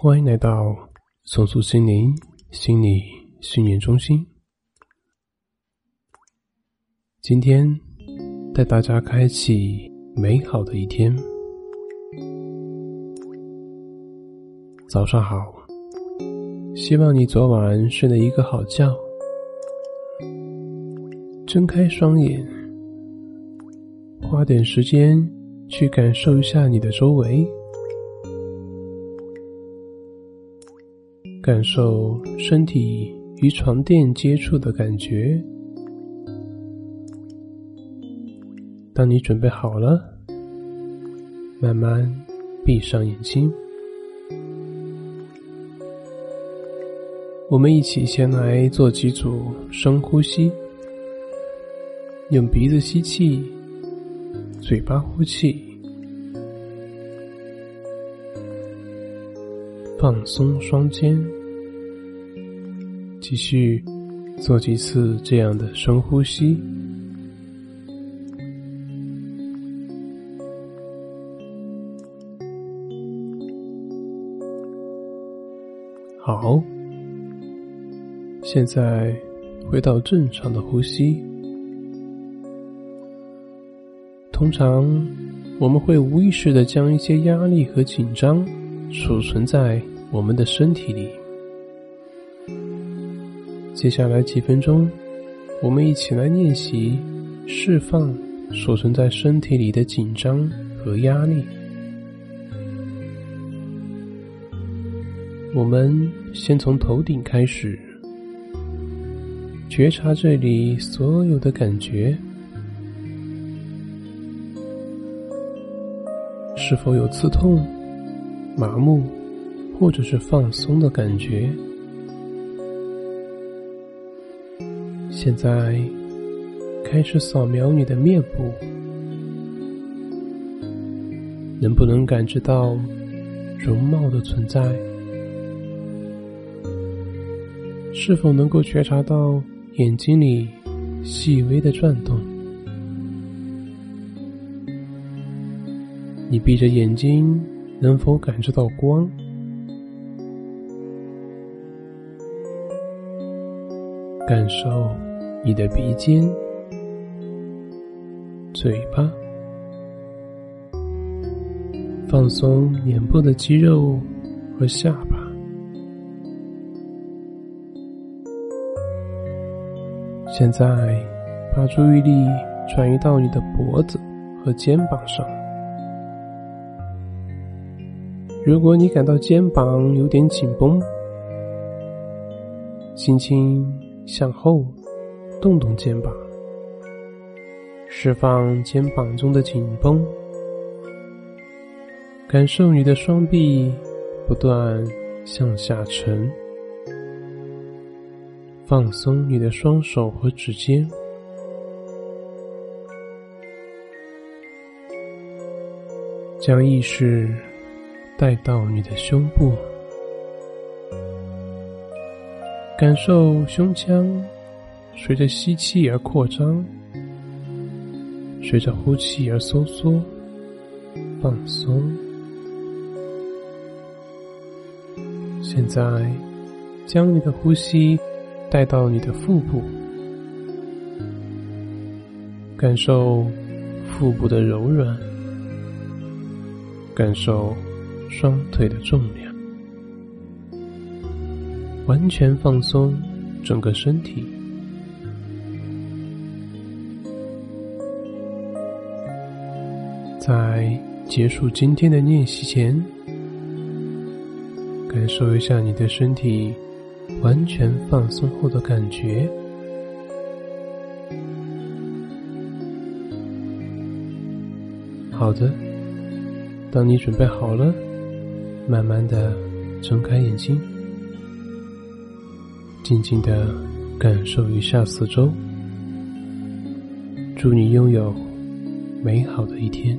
欢迎来到松树心灵心理训练中心。今天带大家开启美好的一天。早上好，希望你昨晚睡了一个好觉。睁开双眼，花点时间去感受一下你的周围。感受身体与床垫接触的感觉。当你准备好了，慢慢闭上眼睛。我们一起先来做几组深呼吸，用鼻子吸气，嘴巴呼气。放松双肩，继续做几次这样的深呼吸。好，现在回到正常的呼吸。通常我们会无意识的将一些压力和紧张。储存在我们的身体里。接下来几分钟，我们一起来练习释放所存在身体里的紧张和压力。我们先从头顶开始，觉察这里所有的感觉，是否有刺痛？麻木，或者是放松的感觉。现在开始扫描你的面部，能不能感知到容貌的存在？是否能够觉察到眼睛里细微的转动？你闭着眼睛。能否感知到光？感受你的鼻尖、嘴巴，放松脸部的肌肉和下巴。现在，把注意力转移到你的脖子和肩膀上。如果你感到肩膀有点紧绷，轻轻向后动动肩膀，释放肩膀中的紧绷，感受你的双臂不断向下沉，放松你的双手和指尖，将意识。带到你的胸部，感受胸腔随着吸气而扩张，随着呼气而收缩、放松。现在，将你的呼吸带到你的腹部，感受腹部的柔软，感受。双腿的重量，完全放松整个身体。在结束今天的练习前，感受一下你的身体完全放松后的感觉。好的，当你准备好了。慢慢的睁开眼睛，静静的感受一下四周。祝你拥有美好的一天。